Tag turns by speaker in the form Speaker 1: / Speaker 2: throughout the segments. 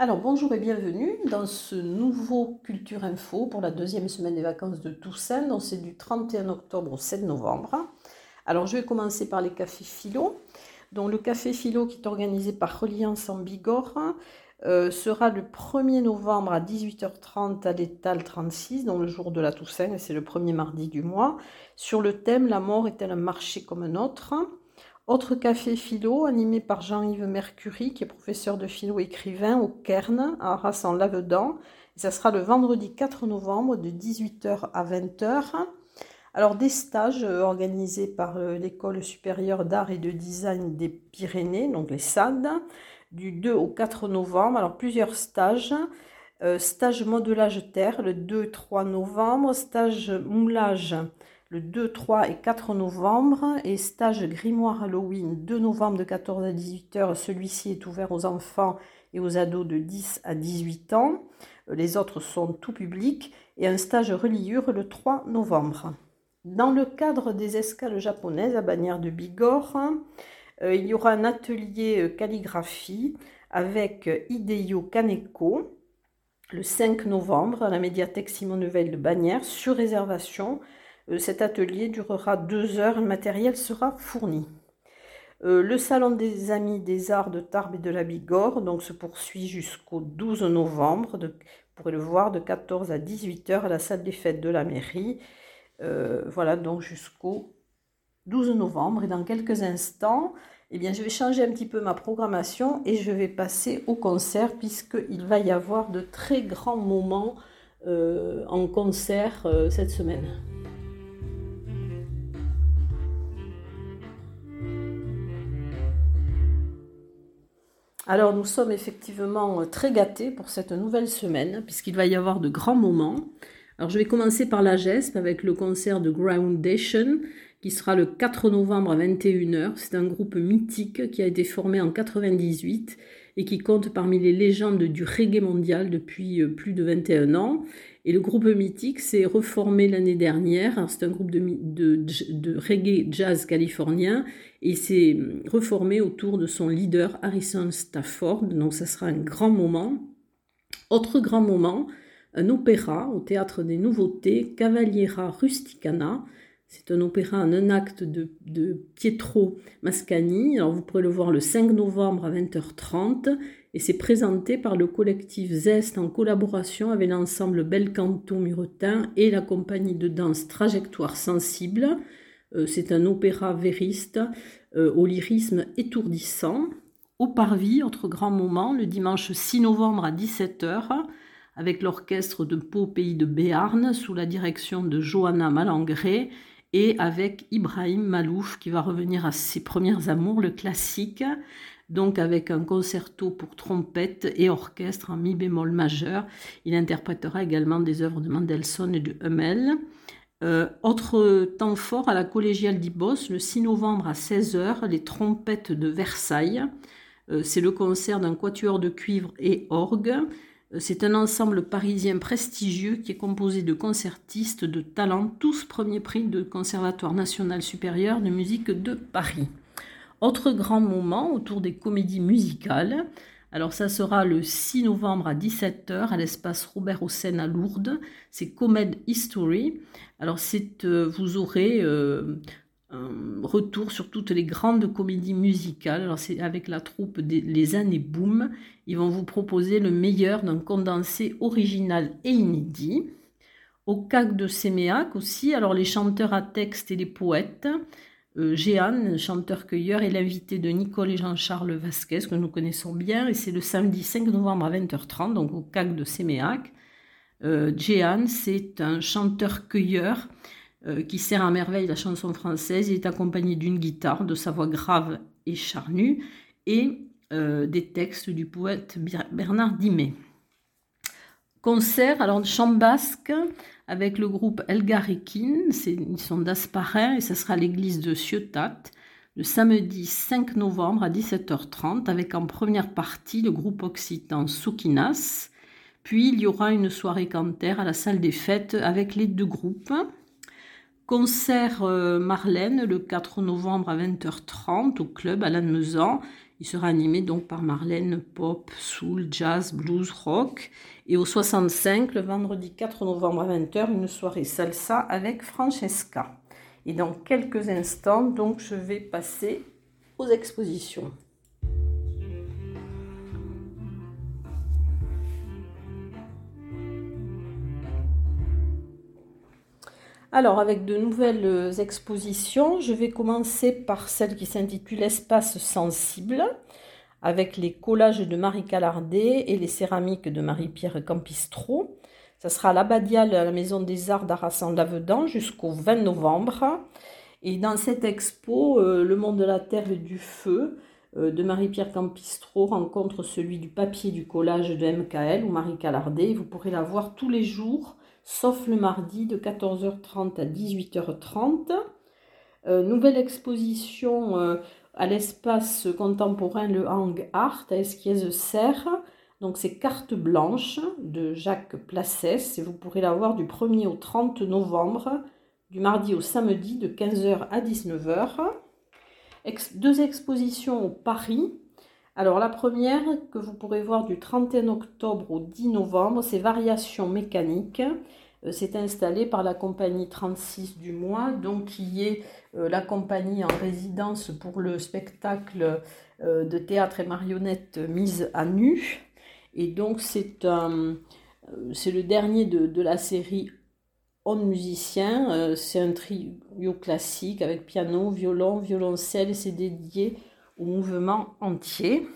Speaker 1: Alors bonjour et bienvenue dans ce nouveau Culture Info pour la deuxième semaine des vacances de Toussaint. Donc c'est du 31 octobre au 7 novembre. Alors je vais commencer par les cafés philo. Donc le café philo qui est organisé par Reliance en Bigorre euh, sera le 1er novembre à 18h30 à l'étal 36, donc le jour de la Toussaint, et c'est le premier mardi du mois, sur le thème La mort est-elle un marché comme un autre? Autre café philo animé par Jean-Yves Mercury, qui est professeur de philo écrivain au Cairn, à Arras en Lavedan. Ça sera le vendredi 4 novembre de 18h à 20h. Alors des stages euh, organisés par euh, l'École supérieure d'art et de design des Pyrénées, donc les SAD, du 2 au 4 novembre. Alors plusieurs stages. Euh, stage modelage terre le 2-3 novembre, stage moulage le 2, 3 et 4 novembre et stage grimoire Halloween 2 novembre de 14 à 18 h Celui-ci est ouvert aux enfants et aux ados de 10 à 18 ans. Euh, les autres sont tout public et un stage reliure le 3 novembre. Dans le cadre des escales japonaises à Bagnères de Bigorre, euh, il y aura un atelier euh, calligraphie avec Hideo Kaneko le 5 novembre à la médiathèque Simone Veil de Bagnères sur réservation euh, cet atelier durera deux heures, le matériel sera fourni. Euh, le salon des amis des arts de Tarbes et de la Bigorre donc, se poursuit jusqu'au 12 novembre. vous pourrez le voir de 14 à 18 heures à la salle des fêtes de la mairie. Euh, voilà donc jusqu'au 12 novembre. Et dans quelques instants, eh bien, je vais changer un petit peu ma programmation et je vais passer au concert puisqu'il va y avoir de très grands moments en concert cette semaine. Alors nous sommes effectivement euh, très gâtés pour cette nouvelle semaine, puisqu'il va y avoir de grands moments. Alors je vais commencer par la GESP avec le concert de Groundation, qui sera le 4 novembre à 21h. C'est un groupe mythique qui a été formé en 98 et qui compte parmi les légendes du reggae mondial depuis euh, plus de 21 ans. Et le groupe mythique s'est reformé l'année dernière. C'est un groupe de, reggae jazz californien et s'est reformé autour de son leader Harrison Stafford. Donc ça sera un grand moment. Autre grand moment, un opéra au théâtre des nouveautés, Cavaliera Rusticana. C'est un opéra en un acte de, de, Pietro Mascagni. Alors vous pourrez le voir le 5 novembre à 20h30 et c'est présenté par le collectif Zest en collaboration avec l'ensemble Bel Canto Muretin et la compagnie de danse Trajectoire Sensible. Euh, c'est un opéra vériste euh, au lyrisme étourdissant. Au Parvis, autre grand moment, le dimanche 6 novembre à 17h, avec l'orchestre de Pau Pays de Béarn sous la direction de Johanna Malangré et avec Ibrahim Malouf qui va revenir à ses premières amours, le classique, donc avec un concerto pour trompette et orchestre en mi bémol majeur. Il interprétera également des œuvres de Mendelssohn et de Hummel. Euh, autre temps fort à la collégiale d'Ibos, le 6 novembre à 16h, les trompettes de Versailles. Euh, c'est le concert d'un quatuor de cuivre et orgue. Euh, c'est un ensemble parisien prestigieux qui est composé de concertistes de talent, tous premier prix de Conservatoire national supérieur de musique de Paris. Autre grand moment autour des comédies musicales. Alors ça sera le 6 novembre à 17h à l'espace Robert Hossein à Lourdes. C'est Comède History. Alors c'est, euh, vous aurez euh, un retour sur toutes les grandes comédies musicales. Alors c'est avec la troupe des Les Années Boom. Ils vont vous proposer le meilleur d'un condensé original et inédit. Au CAC de Séméac aussi, alors les chanteurs à texte et les poètes. Euh, chanteur-cueilleur, est l'invité de Nicole et Jean-Charles Vasquez, que nous connaissons bien, et c'est le samedi 5 novembre à 20h30, donc au CAC de Séméac. Euh, c'est un chanteur-cueilleur euh, qui sert à merveille la chanson française. Il est accompagné d'une guitare, de sa voix grave et charnue, et euh, des textes du poète Bernard Dimet. Concert, alors chant basque, avec le groupe Elgarekin, ils sont d'Asparin, et ça sera l'église de Ciotat, le samedi 5 novembre à 17h30, avec en première partie le groupe occitan Soukinas, puis il y aura une soirée cantaire à la salle des fêtes avec les deux groupes. Concert euh, Marlène le 4 novembre à 20h30 au club à Lannemezan. Il sera animé donc par Marlène pop, soul, jazz, blues, rock. Et au 65, le vendredi 4 novembre à 20h, une soirée salsa avec Francesca. Et dans quelques instants, donc, je vais passer aux expositions. Alors, avec de nouvelles expositions, je vais commencer par celle qui s'intitule Espace sensible, avec les collages de Marie Calardet et les céramiques de Marie-Pierre Campistro. Ça sera à l'Abbadiale à la Maison des Arts d'Arras-en-Lavedan jusqu'au 20 novembre. Et dans cette expo, euh, Le monde de la terre et du feu euh, de Marie-Pierre Campistro rencontre celui du papier du collage de MKL ou Marie Calardet. Vous pourrez la voir tous les jours sauf le mardi de 14h30 à 18h30. Euh, nouvelle exposition euh, à l'espace contemporain Le Hang Art à Esquiez-Serre. Donc c'est Carte blanche de Jacques Placès et vous pourrez la voir du 1er au 30 novembre, du mardi au samedi de 15h à 19h. deux expositions au Paris. Alors la première que vous pourrez voir du 31 octobre au 10 novembre, c'est Variations mécaniques. Euh, c'est installé par la compagnie 36 du mois, donc qui est euh, la compagnie en résidence pour le spectacle euh, de théâtre et marionnettes mise à nu. Et donc c'est le dernier de, de, la série On musicien. c'est un trio classique avec piano, violon, violoncelle. C'est dédié au mouvement entier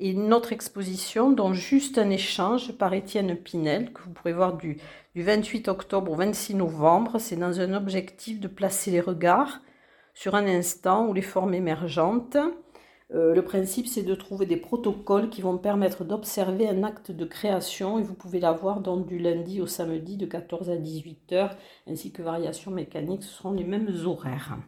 Speaker 1: et une autre exposition, dont juste un échange par Étienne Pinel, que vous pourrez voir du, 28 octobre au 26 novembre. C'est dans un objectif de placer les regards sur un instant ou les formes émergentes. Euh, le principe, c'est de trouver des protocoles qui vont permettre d'observer un acte de création et vous pouvez la voir donc du lundi au samedi de 14 à 18 heures, ainsi que variations mécaniques, ce seront les mêmes horaires.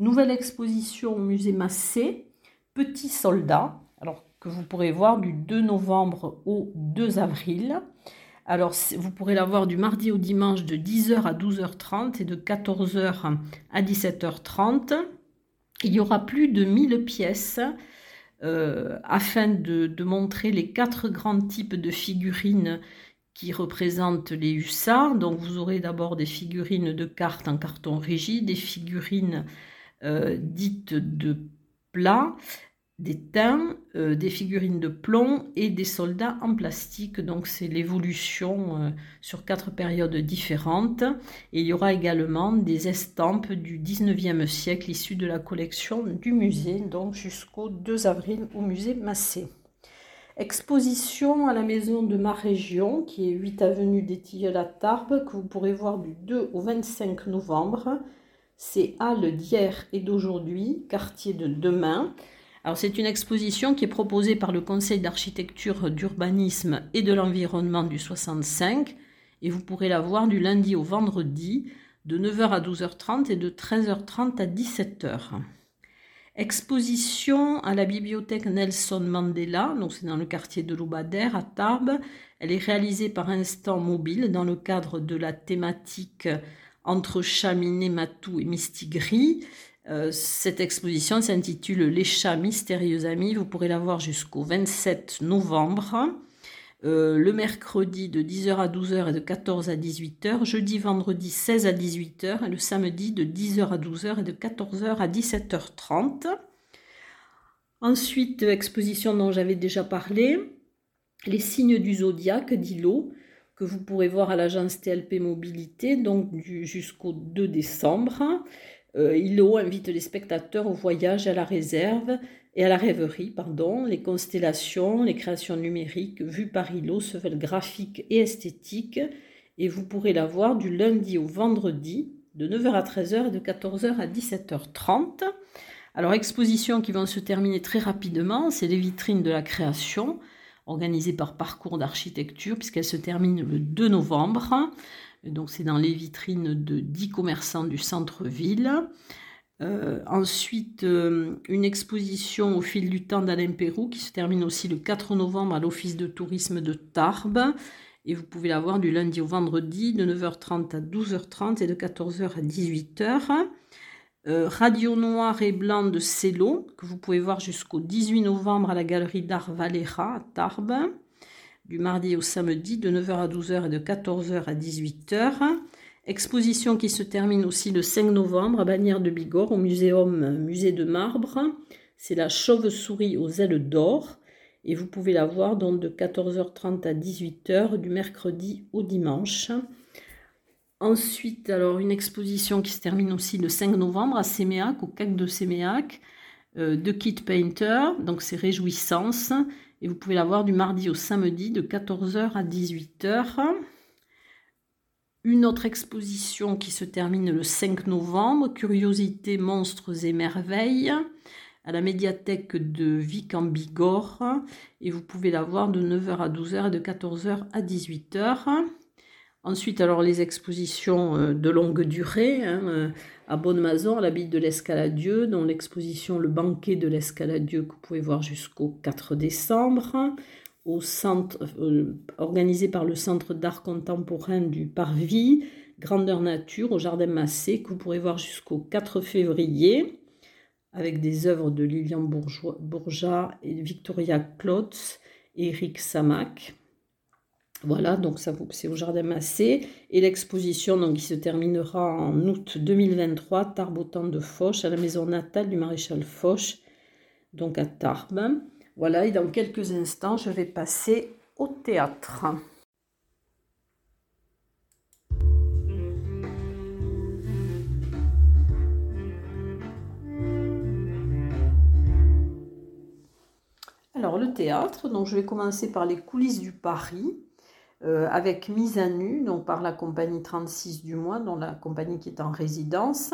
Speaker 1: Nouvelle exposition au musée Massé, Petits soldats. Alors, que vous pourrez voir du 2 novembre au 2 avril. Alors, vous pourrez la voir du mardi au dimanche de 10h à 12h30 et de 14h à 17h30. Il y aura plus de 1000 pièces euh, afin de, de, montrer les quatre grands types de figurines qui représentent les hussards. Donc, vous aurez d'abord des figurines de cartes en carton rigide, des figurines euh, dites de plat, des teints, euh, des figurines de plomb et des soldats en plastique. Donc c'est l'évolution euh, sur quatre périodes différentes. Et il y aura également des estampes du 19e siècle issues de la collection du musée, donc jusqu'au 2 avril au musée Massé. Exposition à la maison de ma région, qui est 8 avenue des Tilleuls à Tarbes, que vous pourrez voir du 2 au 25 novembre. C'est Halle d'hier et d'aujourd'hui, quartier de demain. Alors c'est une exposition qui est proposée par le Conseil d'architecture, d'urbanisme et de l'environnement du 65 et vous pourrez la voir du lundi au vendredi de 9h à 12h30 et de 13h30 à 17h. Exposition à la bibliothèque Nelson Mandela, donc c'est dans le quartier de Loubader à Tarbes. Elle est réalisée par Instant Mobile dans le cadre de la thématique entre chaminé, matou et mistigris. Euh, cette exposition s'intitule Les chats mystérieux amis. Vous pourrez la voir jusqu'au 27 novembre. Euh, le mercredi de 10h à 12h et de 14 à 18h, jeudi, vendredi 16 à 18h et le samedi de 10h à 12h et de 14h à 17h30. Ensuite, exposition dont j'avais déjà parlé, les signes du zodiaque d'Ilo, que vous pourrez voir à l'agence TLP Mobilité, donc jusqu'au 2 décembre. Euh, ILO invite les spectateurs au voyage à la réserve et à la rêverie, pardon. Les constellations, les créations numériques vues par ILO se veulent graphiques et esthétiques et vous pourrez la voir du lundi au vendredi de 9h à 13h et de 14h à 17h30. Alors, expositions qui vont se terminer très rapidement, c'est les vitrines de la création organisées par Parcours d'architecture puisqu'elles se terminent le 2 novembre. Donc c'est dans les vitrines de 10 commerçants du centre-ville. Euh, ensuite, euh, une exposition au fil du temps d'Alain Pérou qui se termine aussi le 4 novembre à l'Office de tourisme de Tarbes. Et vous pouvez la voir du lundi au vendredi de 9h30 à 12h30 et de 14h à 18h. Euh, Radio Noir et Blanc de Cello, que vous pouvez voir jusqu'au 18 novembre à la galerie d'art Valera à Tarbes, du mardi au samedi de 9h à 12h et de 14h à 18h. Exposition qui se termine aussi le 5 novembre à Bagnères de Bigorre au muséum Musée de Marbre. C'est la chauve-souris aux ailes d'or et vous pouvez la voir donc de 14h30 à 18h du mercredi au dimanche. Ensuite, alors une exposition qui se termine aussi le 5 novembre à Séméac, au CAC de Séméac, euh, de Kit Painter, donc c'est Réjouissance, et vous pouvez la voir du mardi au samedi de 14h à 18h. Une autre exposition qui se termine le 5 novembre, Curiosités, monstres et merveilles, à la médiathèque de Vic en Bigorre, et vous pouvez la voir de 9h à 12h et de 14h à 18h. Ensuite, alors les expositions euh, de longue durée hein, euh, à la bille de l'Escaladieu, dont l'exposition Le banquet de l'Escaladieu que vous pouvez voir jusqu'au 4 décembre, au euh, organisé par le Centre d'art contemporain du Parvis, Grandeur Nature, au Jardin Massé, que vous pourrez voir jusqu'au 4 février, avec des œuvres de Lilian Bourgeat et Victoria Klotz et Eric Samac. Voilà, donc ça c'est au Jardin Massé. Et l'exposition donc, qui se terminera en août 2023, Tarbes de Foch, à la maison natale du maréchal Foch, donc à Tarbes. Voilà, et dans quelques instants, je vais passer au théâtre. Alors le théâtre, donc je vais commencer par les coulisses du Paris. Euh, avec mise à nu, donc par la compagnie 36 du mois, dont la compagnie qui est en résidence.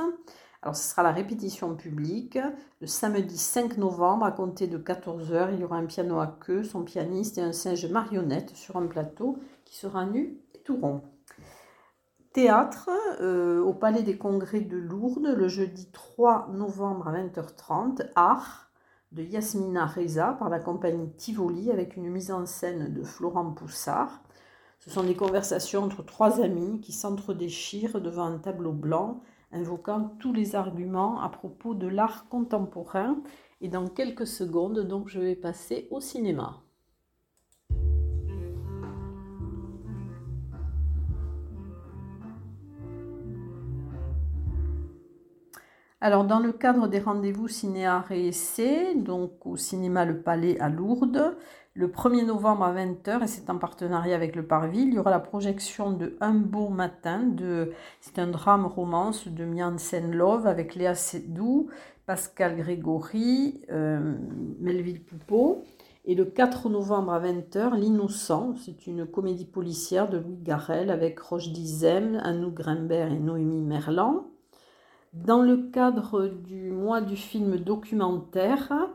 Speaker 1: Alors ce sera la répétition publique le samedi 5 novembre à compter de 14h. Il y aura un piano à queue, son pianiste et un singe marionnette sur un plateau qui sera nu et tout rond. Théâtre euh, au Palais des Congrès de Lourdes le jeudi 3 novembre à 20h30. Art de Yasmina Reza par la compagnie Tivoli avec une mise en scène de Florent Poussard. Ce sont des conversations entre trois amis qui s'entredéchirent devant un tableau blanc, invoquant tous les arguments à propos de l'art contemporain. Et dans quelques secondes, donc, je vais passer au cinéma. Alors, dans le cadre des rendez-vous ciné-art et essai, donc au cinéma Le Palais à Lourdes, le 1er novembre à 20h, et c'est en partenariat avec le Parvis, il y aura la projection de Un beau matin, de, c'est un drame romance de Miansen Love avec Léa Seydoux, Pascal Grégory, euh, Melville Poupeau. Et le 4 novembre à 20h, L'Innocent, c'est une comédie policière de Louis Garrel avec Roche Dizem, Anouk Grimbert et Noémie Merlan. Dans le cadre du mois du film documentaire,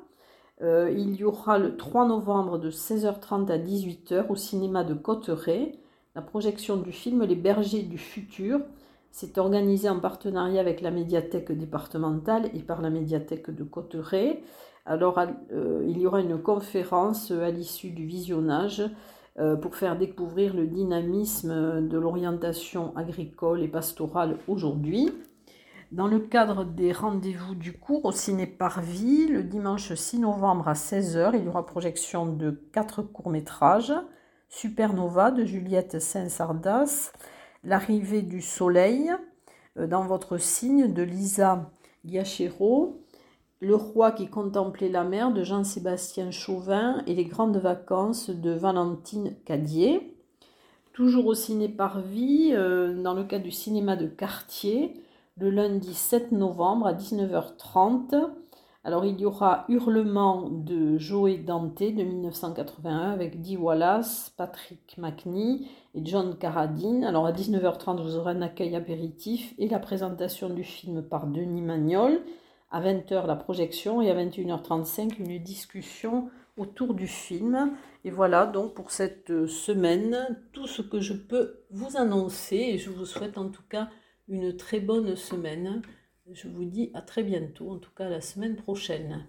Speaker 1: euh, il y aura le 3 novembre de 16h30 à 18h au cinéma de Cotteret la projection du film Les bergers du futur. C'est organisé en partenariat avec la médiathèque départementale et par la médiathèque de Cotteret. Alors, euh, il y aura une conférence à l'issue du visionnage euh, pour faire découvrir le dynamisme de l'orientation agricole et pastorale aujourd'hui. Dans le cadre des rendez-vous du cours au Ciné Parvis, le dimanche 6 novembre à 16h, il y aura projection de quatre courts-métrages Supernova de Juliette Saint-Sardas, L'arrivée du soleil euh, dans votre signe de Lisa Giachero, Le roi qui contemplait la mer de Jean-Sébastien Chauvin et Les grandes vacances de Valentine Cadier. Toujours au Ciné Parvis, euh, dans le cadre du cinéma de quartier, le lundi 7 novembre à 19h30. Alors il y aura Hurlement de Joey Dante de 1981 avec Dee Wallace, Patrick McNee et John Carradine. Alors à 19h30 vous aurez un accueil apéritif et la présentation du film par Denis Magnol. À 20h la projection et à 21h35 une discussion autour du film. Et voilà donc pour cette semaine tout ce que je peux vous annoncer et je vous souhaite en tout cas une très bonne semaine. Je vous dis à très bientôt, en tout cas la semaine prochaine.